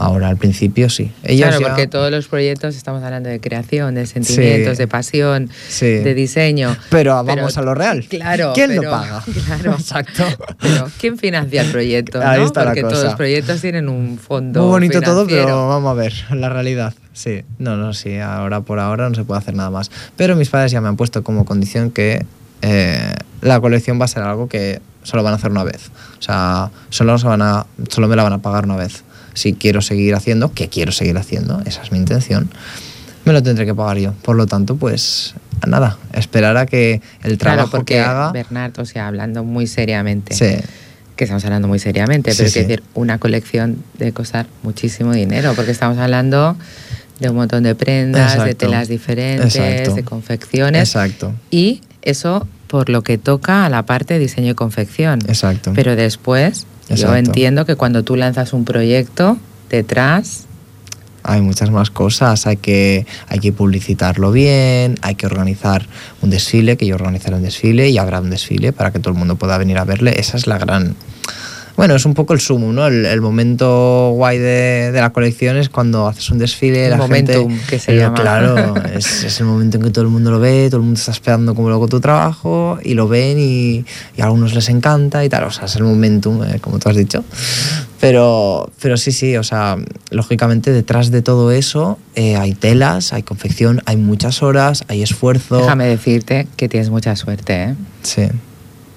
Ahora al principio sí. Ellos Claro, ya- porque todos los proyectos estamos hablando de creación, de sentimientos, Sí. de pasión, Sí. de diseño. Pero vamos a lo real. Claro. ¿Quién lo paga? Claro. Exacto. Pero ¿quién financia el proyecto? Ahí no? está la porque todos cosa. los proyectos tienen un fondo. Muy bonito todo, pero vamos a ver la realidad. Sí, no, no, sí, ahora por ahora no se puede hacer nada más. Pero mis padres ya me han puesto como condición que eh, la colección va a ser algo que solo van a hacer una vez. O sea, solo, se van a, solo me la van a pagar una vez. Si quiero seguir haciendo, que quiero seguir haciendo, esa es mi intención, me lo tendré que pagar yo. Por lo tanto, pues nada, esperar a que el trabajo Claro, porque que haga... Bernard, o sea, hablando muy seriamente, Sí, que estamos hablando muy seriamente, pero sí. quiero decir, una colección debe costar muchísimo dinero, porque estamos hablando de un montón de prendas, de Exacto. telas diferentes, Exacto. de confecciones. exacto, Y eso por lo que toca a la parte de diseño y confección. exacto. Pero después, yo entiendo que cuando tú lanzas un proyecto, detrás, Hay muchas más cosas, hay que, hay que publicitarlo bien, hay que organizar un desfile, que yo organizaré un desfile y habrá un desfile para que todo el mundo pueda venir a verle. Esa es la gran... Bueno, es un poco el sumo, ¿no? El, el momento guay de, de la colección es cuando haces un desfile, El la momentum, gente... que se llama. Claro, es, es el momento en que todo el mundo lo ve, todo el mundo está esperando como luego tu trabajo y lo ven y, y a algunos les encanta y tal. O sea, es el momentum, eh, como tú has dicho. Pero, pero sí, sí, o sea, lógicamente detrás de todo eso eh, hay telas, hay confección, hay muchas horas, hay esfuerzo. déjame decirte que tienes mucha suerte, ¿eh? Sí.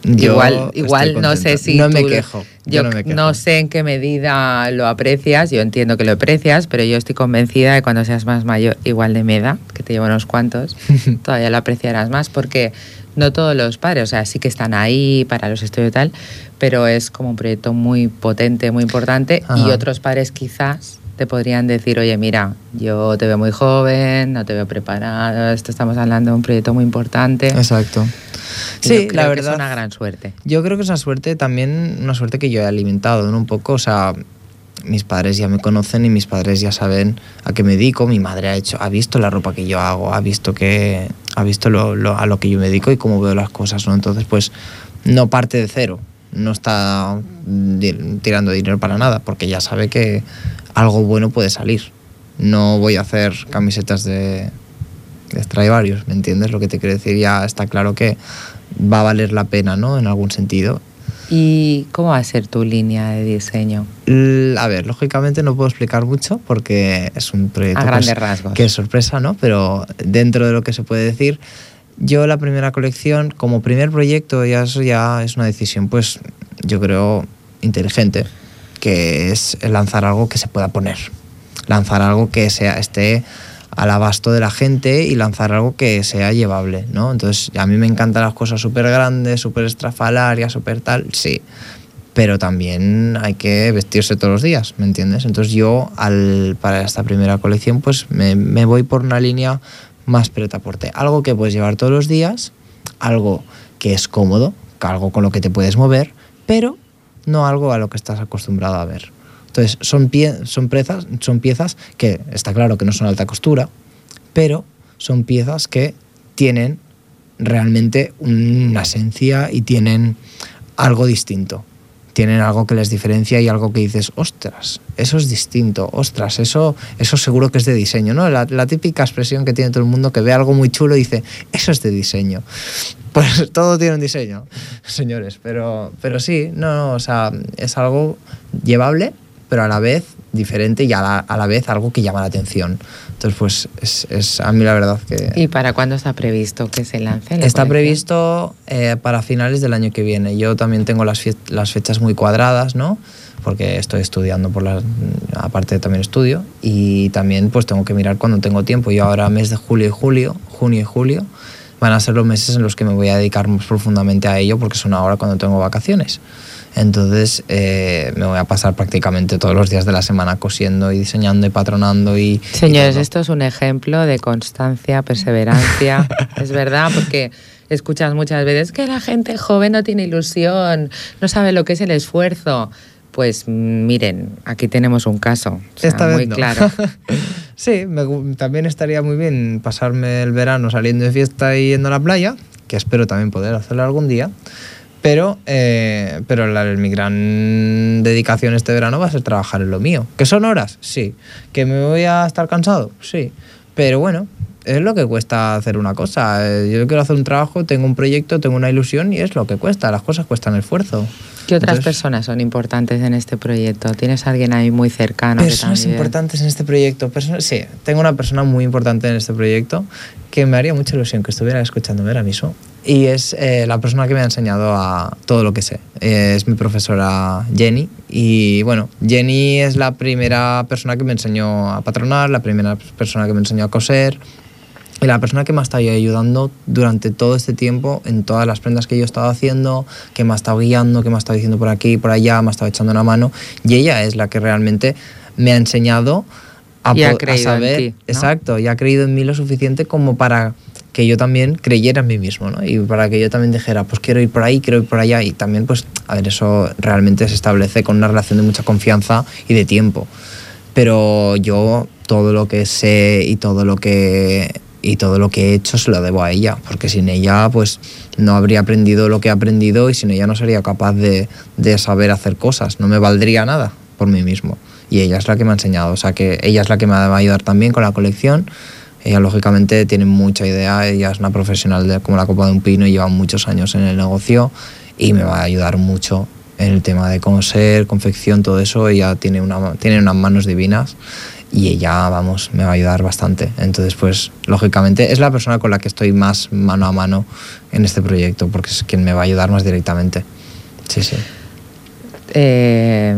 Yo igual, igual no sé si No me tú- quejo. Yo, Yo, no me quejo. no sé en qué medida lo aprecias, yo entiendo que lo aprecias, pero yo estoy convencida de cuando seas más mayor, igual de mi edad, que te llevo unos cuantos, todavía lo apreciarás más porque no todos los padres, o sea, sí que están ahí para los estudios y tal, pero es como un proyecto muy potente, muy importante y otros padres quizás te podrían decir, oye, mira, yo te veo muy joven, no te veo preparado, esto estamos hablando de un proyecto muy importante. Exacto. Y Sí, yo creo la que verdad. es una gran suerte. Yo creo que es una suerte también, una suerte que yo he alimentado, ¿no? Un poco, o sea, mis padres ya me conocen y mis padres ya saben a qué me dedico. Mi madre ha hecho, ha visto la ropa que yo hago, ha visto que, ha visto lo, lo- a lo que yo me dedico y cómo veo las cosas, ¿no? Entonces, pues, no parte de cero, no está tirando dinero para nada, porque ya sabe que algo bueno puede salir. No voy a hacer camisetas de, de Stradivarius, ¿me entiendes lo que te quiero decir? Ya está claro que va a valer la pena, ¿no? En algún sentido. ¿Y cómo va a ser tu línea de diseño? A ver, lógicamente no puedo explicar mucho porque es un proyecto A grandes pues, rasgos. que es sorpresa, ¿no? Pero dentro de lo que se puede decir, yo la primera colección, como primer proyecto, ya eso ya es una decisión, pues yo creo inteligente, que es lanzar algo que se pueda poner, lanzar algo que sea esté al abasto de la gente y lanzar algo que sea llevable, ¿no? Entonces, a mí me encantan las cosas súper grandes, súper estrafalarias, súper tal, sí, pero también hay que vestirse todos los días, ¿me entiendes? Entonces yo al, para esta primera colección pues me, me voy por una línea más pretaporte, algo que puedes llevar todos los días, algo que es cómodo, algo con lo que te puedes mover, pero no algo a lo que estás acostumbrado a ver. Entonces son, pie, son, piezas, son piezas que está claro que no son alta costura, pero son piezas que tienen realmente una esencia y tienen algo distinto tienen algo que les diferencia y algo que dices, ostras, eso es distinto, ostras, eso, eso seguro que es de diseño, ¿no? La, típica expresión que tiene todo el mundo que ve algo muy chulo y dice, eso es de diseño. Pues todo tiene un diseño, señores, pero, pero sí, no, o sea, es algo llevable, pero a la vez diferente y a la, a la vez algo que llama la atención. Entonces, pues es, es a mí la verdad que... ¿Y para cuándo está previsto que se lance? la Está colección? previsto eh, para finales del año que viene. Yo también tengo las, las fechas muy cuadradas, ¿no? porque estoy estudiando por la aparte también estudio y también pues tengo que mirar cuando tengo tiempo. Yo ahora mes de julio y julio, junio y julio van a ser los meses en los que me voy a dedicar más profundamente a ello porque son ahora cuando tengo vacaciones. Entonces eh, me voy a pasar prácticamente todos los días de la semana cosiendo y diseñando y patronando y... y Señores, todo. esto es un ejemplo de constancia, perseverancia. es verdad, porque escuchas muchas veces que la gente joven no tiene ilusión, no sabe lo que es el esfuerzo. Pues mm, miren, aquí tenemos un caso. o sea, Esta muy no. claro. sí, me también estaría muy bien pasarme el verano saliendo de fiesta y yendo a la playa, que espero también poder hacerlo algún día. Pero, eh, pero la, mi gran dedicación este verano va a ser trabajar en lo mío. ¿Que son horas? Sí. ¿Que me voy a estar cansado? Sí. Pero bueno, es lo que cuesta hacer una cosa. Eh, Yo quiero hacer un trabajo, tengo un proyecto, tengo una ilusión y es lo que cuesta. Las cosas cuestan esfuerzo. ¿Qué otras Entonces- personas son importantes en este proyecto? ¿Tienes alguien ahí muy cercano? que Personas también- importantes en este proyecto. Personas, sí, tengo una persona muy importante en este proyecto que me haría mucha ilusión que estuviera escuchándome ahora mismo. Y es eh, la persona que me ha enseñado a todo lo que sé. Eh, es mi profesora Jenny. Y bueno, Jenny es la primera persona que me enseñó a patronar, la primera persona que me enseñó a coser. Y la persona que me ha estado ayudando durante todo este tiempo en todas las prendas que yo he estado haciendo, que me ha estado guiando, que me ha estado diciendo por aquí y por allá, me ha estado echando una mano. Y ella es la que realmente me ha enseñado a, Y ha a creído en saber. ti, ¿no? Exacto, y ha creído en mí lo suficiente como para que yo también creyera en mí mismo, ¿no? Y para que yo también dijera, pues quiero ir por ahí, quiero ir por allá. Y también, pues, a ver, eso realmente se establece con una relación de mucha confianza y de tiempo pero yo todo lo que sé y todo lo que y todo lo que he hecho se lo debo a ella porque sin ella pues no habría aprendido lo que he aprendido y sin ella no sería capaz de, de saber hacer cosas. No me valdría nada por mí mismo. Y ella es la que me ha enseñado o sea que ella es la que me va a ayudar también con la colección. Ella lógicamente tiene mucha idea ella es una profesional como la copa de un pino y lleva muchos años en el negocio y me va a ayudar mucho en el tema de coser, confección, todo eso, ella tiene, una, tiene unas manos divinas y ella, vamos, me va a ayudar bastante. Entonces, pues, lógicamente, es la persona con la que estoy más mano a mano en este proyecto, porque es quien me va a ayudar más directamente. Sí, sí. Eh,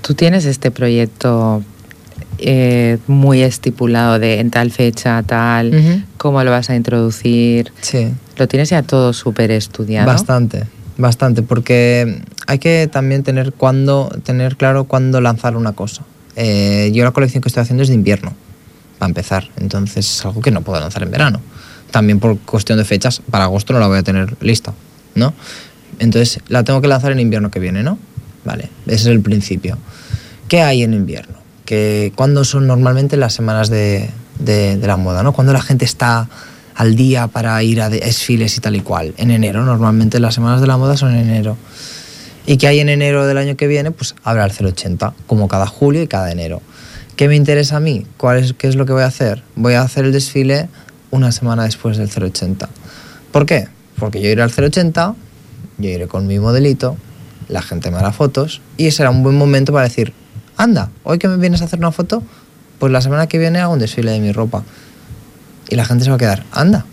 Tú tienes este proyecto eh, muy estipulado de en tal fecha, tal, Ujú. cómo lo vas a introducir. Sí. Lo tienes ya todo súper estudiado. Bastante, bastante, porque hay que también tener, cuándo, tener claro cuándo lanzar una cosa. Eh, yo la colección que estoy haciendo es de invierno, para empezar, entonces es algo que no puedo lanzar en verano. También por cuestión de fechas, para agosto no la voy a tener lista, ¿no? Entonces la tengo que lanzar en invierno que viene, ¿no? Vale, ese es el principio. ¿Qué hay en invierno? Que cuando son normalmente las semanas de, de- la moda, ¿no? Cuando la gente está al día para ir a de- desfiles y tal y cual. En enero, normalmente las semanas de la moda son en enero. ¿Y qué hay en enero del año que viene? Pues habrá el 080, como cada julio y cada enero. ¿Qué me interesa a mí? ¿Cuál es, ¿Qué es lo que voy a hacer? Voy a hacer el desfile una semana después del 080. ¿Por qué? Porque yo iré al 080, yo iré con mi modelito, la gente me hará fotos y será un buen momento para decir, anda, hoy que me vienes a hacer una foto, pues la semana que viene hago un desfile de mi ropa. Y la gente se va a quedar, anda.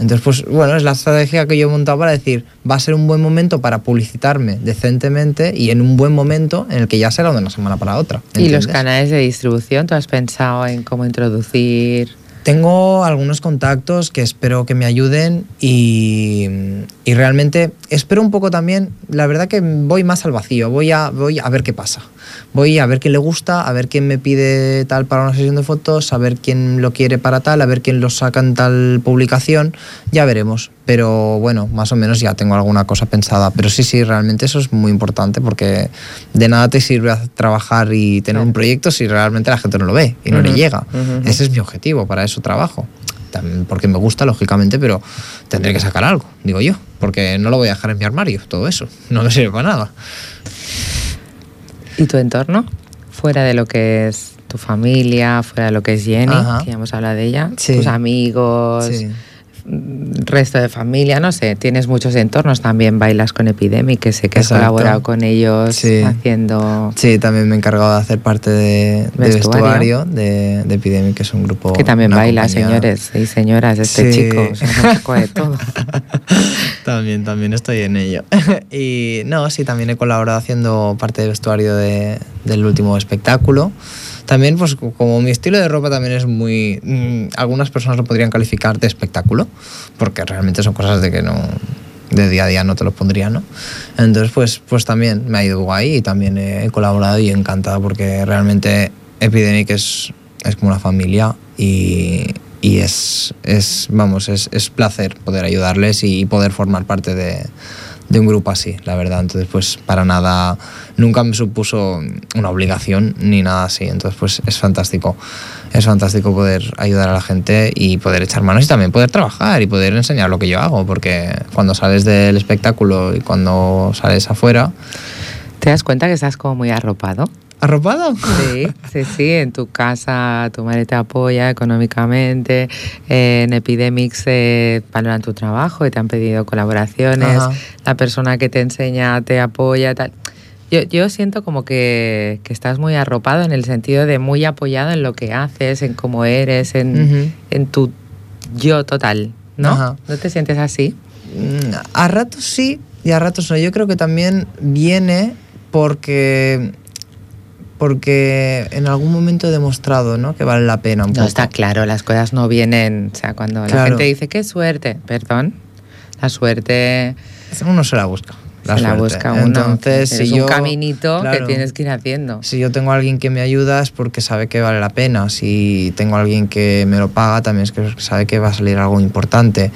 Entonces, pues bueno, es la estrategia que yo he montado para decir, va a ser un buen momento para publicitarme decentemente y en un buen momento en el que ya será de una semana para otra. ¿Y los canales de distribución? ¿Tú has pensado en cómo introducir? Tengo algunos contactos que espero que me ayuden y, y realmente espero un poco también, la verdad que voy más al vacío, voy a, voy a ver qué pasa. Voy a ver quién le gusta, a ver quién me pide tal para una sesión de fotos, a ver quién lo quiere para tal, a ver quién lo saca en tal publicación, ya veremos. Pero bueno, más o menos ya tengo alguna cosa pensada. Pero sí, sí, realmente eso es muy importante porque de nada te sirve trabajar y tener un proyecto si realmente la gente no lo ve y no le Ujú, llega. ujú, ujú. Ese es mi objetivo, para eso trabajo. También porque me gusta, lógicamente, pero tendré que sacar algo, digo yo, porque no lo voy a dejar en mi armario, todo eso. No me sirve para nada. ¿Y tu entorno? Fuera de lo que es tu familia, fuera de lo que es Jenny, Ajá. que ya hemos hablado de ella, Sí. tus amigos, Sí. Resto de familia, no sé, tienes muchos entornos, también bailas con Epidemic, que sé que has Exacto. colaborado con ellos Sí. haciendo... Sí, también me he encargado de hacer parte de, de Vestuario. vestuario, de, de Epidemic, que es un grupo. Que también baila, compañía- señores y señoras, este Sí. chico, sea, un de todo. también, también estoy en ello. y no, sí, también he colaborado haciendo parte del vestuario de- del último espectáculo. También, pues co- como mi estilo de ropa también es muy... mm, algunas personas lo podrían calificar de espectáculo, porque realmente son cosas de que no... De día a día no te lo pondría, ¿no? Entonces, pues, pues también me ha ido guay y también he colaborado y encantado porque realmente Epidemic es, es como una familia y, y es, es, vamos, es, es placer poder ayudarles y poder formar parte de, de un grupo así, la verdad. Entonces, pues para nada, nunca me supuso una obligación ni nada así. Entonces, pues es fantástico. Es fantástico poder ayudar a la gente y poder echar manos y también poder trabajar y poder enseñar lo que yo hago, porque cuando sales del espectáculo y cuando sales afuera, ¿Te das cuenta que estás como muy arropado? ¿Arropado? Sí, sí, sí. En tu casa tu madre te apoya económicamente. eh, en Epidemics eh, valoran tu trabajo y te han pedido colaboraciones. Ajá. La persona que te enseña te apoya, tal. Yo, yo siento como que, que estás muy arropado en el sentido de muy apoyado en lo que haces, en cómo eres, en, Ujú. en tu yo total, ¿no? Ajá. ¿No te sientes así? Mm, A ratos sí y a ratos no. Yo creo que también viene porque porque en algún momento he demostrado ¿no? que vale la pena un No, poco. está claro, las cosas no vienen. O sea, cuando la Claro. gente dice, qué suerte, perdón, la suerte Uno se la busca. La se la busca uno. Entonces, es si un yo, caminito claro, que tienes que ir haciendo. Si yo tengo a alguien que me ayuda es porque sabe que vale la pena. Si tengo a alguien que me lo paga también es que sabe que va a salir algo importante.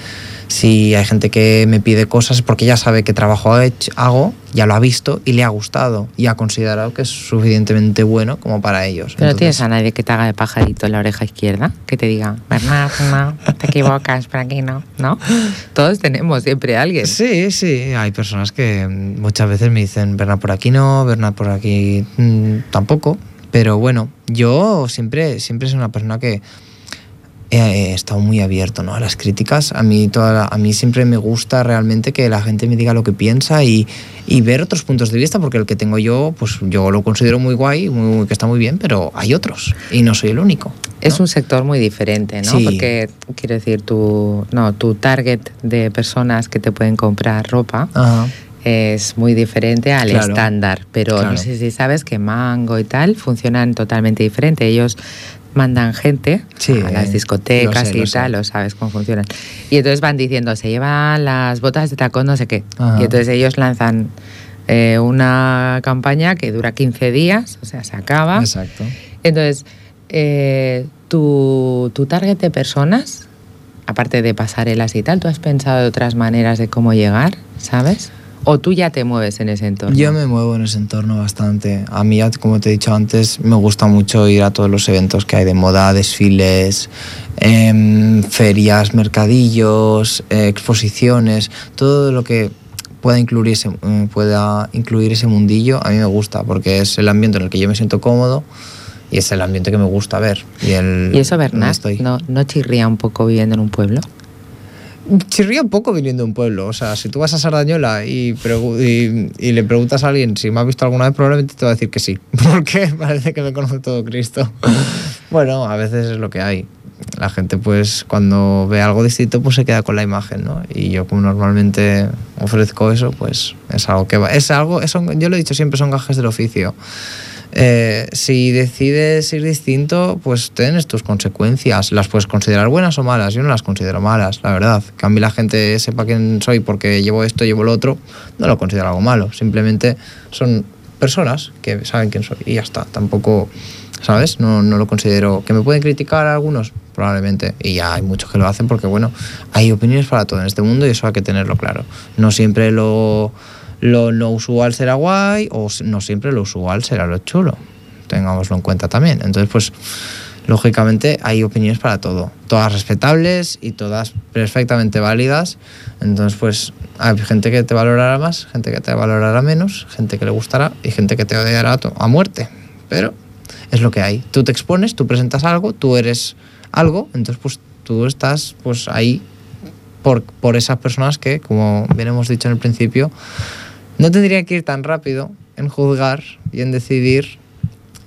Si hay gente que me pide cosas es porque ya sabe qué trabajo hago, ya lo ha visto y le ha gustado y ha considerado que es suficientemente bueno como para ellos. Pero no tienes Entonces, a nadie que te haga de pajarito en la oreja izquierda, que te diga, Bernard, no, te equivocas, por aquí no, ¿no? Todos tenemos siempre a alguien. Sí, sí, hay personas que mm, muchas veces me dicen, Bernard por aquí no, Bernard por aquí mm, tampoco. Pero bueno, yo siempre, siempre soy una persona que he, he estado muy abierto ¿no? a las críticas. A mí, toda la- a mí siempre me gusta realmente que la gente me diga lo que piensa y, y ver otros puntos de vista, porque el que tengo yo, pues yo lo considero muy guay, muy- que está muy bien, pero hay otros y no soy el único. Es ¿no? un sector muy diferente, ¿no? Sí. Porque, quiero decir, tu, no, tu target de personas que te pueden comprar ropa Ajá. Es muy diferente al Claro. estándar, pero Claro. no sé si sabes que Mango y tal funcionan totalmente diferente. Ellos mandan gente Sí, a las eh, discotecas sé, y lo sé. tal, lo sabes cómo funcionan. Y entonces van diciendo, se llevan las botas de tacón, no sé qué. Ajá. Y entonces ellos lanzan eh, una campaña que dura 15 días, o sea, se acaba. Exacto. Entonces, eh, tu, tu target de personas, aparte de pasarelas y tal, ¿tú has pensado de otras maneras de cómo llegar, sabes? ¿O tú ya te mueves en ese entorno? Yo me muevo en ese entorno bastante. A mí, como te he dicho antes, me gusta mucho ir a todos los eventos que hay de moda, desfiles, em, ferias, mercadillos, eh, exposiciones, todo lo que pueda incluir, ese, eh, pueda incluir ese mundillo, a mí me gusta, porque es el ambiente en el que yo me siento cómodo y es el ambiente que me gusta ver. Y, el, ¿Y eso, estoy. ¿no, ¿no chirría un poco viviendo en un pueblo? Chirría un poco viniendo de un pueblo. O sea, si tú vas a Sardañola y, y, y le preguntas a alguien si me ha visto alguna vez, probablemente te va a decir que sí. Porque parece que me conoce todo Cristo. bueno, a veces es lo que hay. La gente, pues, cuando ve algo distinto, pues se queda con la imagen, ¿no? Y yo, como normalmente ofrezco eso, pues es algo que va. Es algo, es un- yo lo he dicho siempre, son gajes del oficio. Eh, si decides ir distinto, pues tienes tus consecuencias. Las puedes considerar buenas o malas. Yo no las considero malas, la verdad. Que a mí la gente sepa quién soy porque llevo esto, llevo lo otro, no lo considero algo malo. Simplemente son personas que saben quién soy y ya está. Tampoco, ¿sabes? No, no lo considero. ¿Que me pueden criticar algunos? Probablemente. Y ya hay muchos que lo hacen porque, bueno, hay opiniones para todo en este mundo y eso hay que tenerlo claro. No siempre lo lo no usual será guay o no siempre lo usual será lo chulo. Tengámoslo en cuenta también. Entonces, pues, lógicamente hay opiniones para todo. Todas respetables y todas perfectamente válidas. Entonces, pues, hay gente que te valorará más, gente que te valorará menos, gente que le gustará y gente que te odiará a muerte. Pero es lo que hay. Tú te expones, tú presentas algo, tú eres algo, entonces, pues, tú estás, pues, ahí por, por esas personas que, como bien hemos dicho en el principio, no tendría que ir tan rápido en juzgar y en decidir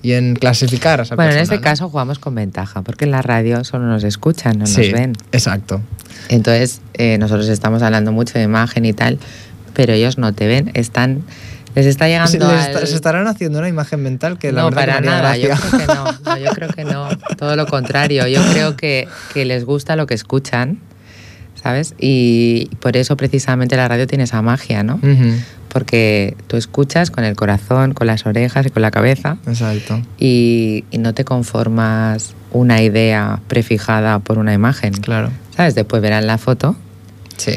y en clasificar a esa Bueno, en este ¿no? caso jugamos con ventaja, porque en la radio solo nos escuchan, no sí, nos ven. Exacto. Entonces, eh, nosotros estamos hablando mucho de imagen y tal, pero ellos no te ven, están les está llegando Se, les al- está- se estarán haciendo una imagen mental que la no, verdad para nada, yo creo que no, no, yo creo que no, todo lo contrario, yo creo que, que les gusta lo que escuchan, ¿sabes? Y por eso precisamente la radio tiene esa magia, ¿no? Ujú, Porque tú escuchas con el corazón, con las orejas y con la cabeza Exacto. y, y no te conformas una idea prefijada por una imagen, Claro. ¿sabes? Después verán la foto Sí.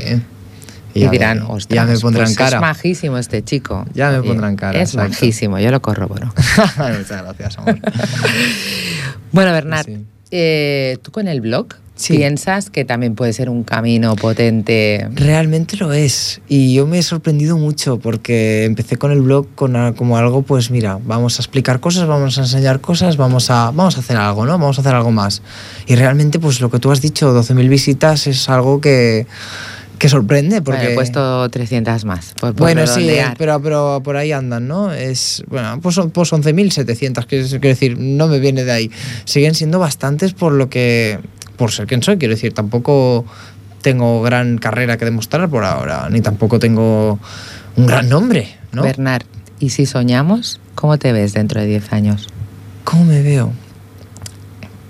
y, ya dirán, me- ostras, ya me pondrán pues cara. es majísimo este chico. Ya me pondrán cara, Es exacto. majísimo, yo lo corroboro. Muchas gracias, amor. Bueno, Bernard, Sí. eh, tú con el blog Sí. piensas que también puede ser un camino potente. Realmente lo es. Y yo me he sorprendido mucho porque empecé con el blog con a- como algo, pues mira, vamos a explicar cosas, vamos a enseñar cosas, vamos a, vamos a hacer algo, ¿no? Vamos a hacer algo más. Y realmente, pues lo que tú has dicho, 12.000 visitas es algo que, que sorprende. Porque... Bueno, he puesto 300 más. Por, por Bueno, sí, pero, pero por ahí andan, ¿no? Es, bueno, pues, pues 11.700, que es- quiero decir, no me viene de ahí. Siguen siendo bastantes por lo que, por ser quien soy, quiero decir, tampoco tengo gran carrera que demostrar por ahora, ni tampoco tengo un gran nombre, ¿no? Bernard, ¿y si soñamos? ¿Cómo te ves dentro de 10 años? ¿Cómo me veo?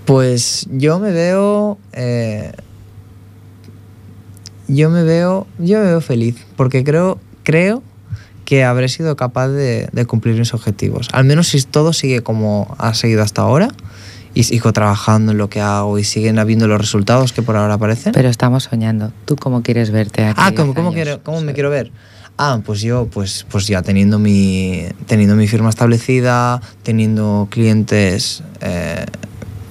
Pues yo me veo. eh, yo me veo. Yo me veo feliz. Porque creo. Creo que habré sido capaz de, de cumplir mis objetivos. Al menos si todo sigue como ha seguido hasta ahora. Y sigo trabajando en lo que hago y siguen habiendo los resultados que por ahora aparecen. Pero estamos soñando. ¿Tú cómo quieres verte aquí? Ah, 10 ¿cómo, cómo, quiero, cómo me quiero ver? Ah, pues yo, pues, pues ya teniendo mi, teniendo mi firma establecida, teniendo clientes eh,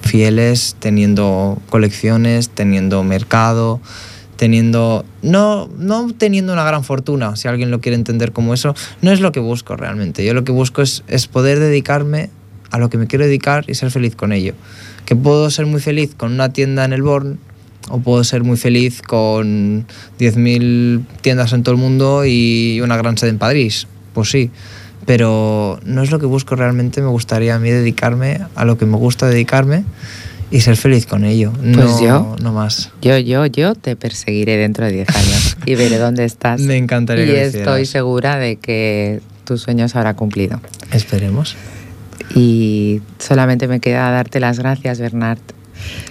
fieles, teniendo colecciones, teniendo mercado, teniendo. No, no teniendo una gran fortuna, si alguien lo quiere entender como eso, no es lo que busco realmente. Yo lo que busco es, es poder dedicarme a lo que me quiero dedicar y ser feliz con ello. Que puedo ser muy feliz con una tienda en el Born o puedo ser muy feliz con 10.000 tiendas en todo el mundo y una gran sede en París. Pues sí, pero no es lo que busco realmente. Me gustaría a mí dedicarme a lo que me gusta dedicarme y ser feliz con ello. Pues no, yo- no más. Yo, yo, yo te perseguiré dentro de 10 años y veré dónde estás. Me encantaría Y que estoy segura de que tus sueños habrá cumplido. Esperemos. Y solamente me queda darte las gracias, Bernard.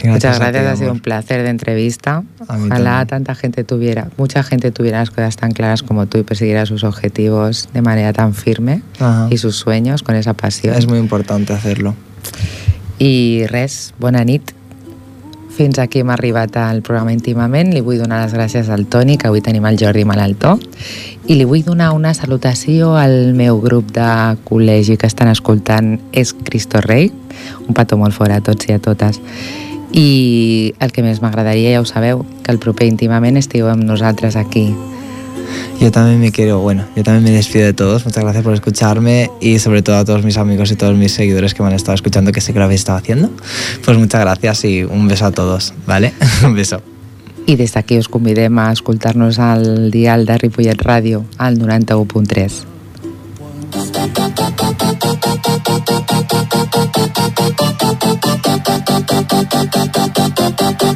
Gracias Muchas gracias, ti, ha sido un placer de entrevista. Ojalá tanta gente tuviera, mucha gente tuviera las cosas tan claras como tú y persiguiera sus objetivos de manera tan firme Ajá. y sus sueños con esa pasión. Es muy importante hacerlo. I res, bona nit. Fins aquí hem arribat al programa íntimament. Li vull donar les gràcies al Toni, que avui tenim el Jordi Malaltó, i li vull donar una salutació al meu grup de col·legi que estan escoltant És Cristo Rei. Un petó molt fort a tots i a totes. I el que més m'agradaria, ja ho sabeu, que el proper íntimament estigueu amb nosaltres aquí. Yo también me quiero, bueno, yo también me despido de todos. Muchas gracias por escucharme y sobre todo a todos mis amigos y todos mis seguidores que me han estado escuchando, que sé que lo habéis estado haciendo. Pues muchas gracias y un beso a todos, ¿vale? un beso. I des d'aquí us convidem a escoltar-nos al dial de Ripollet Ràdio, al 91.3. I